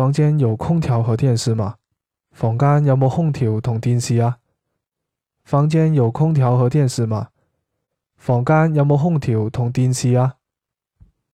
房间有空调和电视吗？房间有冇空调同电视啊？房间有空调和电视吗？房间有冇空调同电视啊？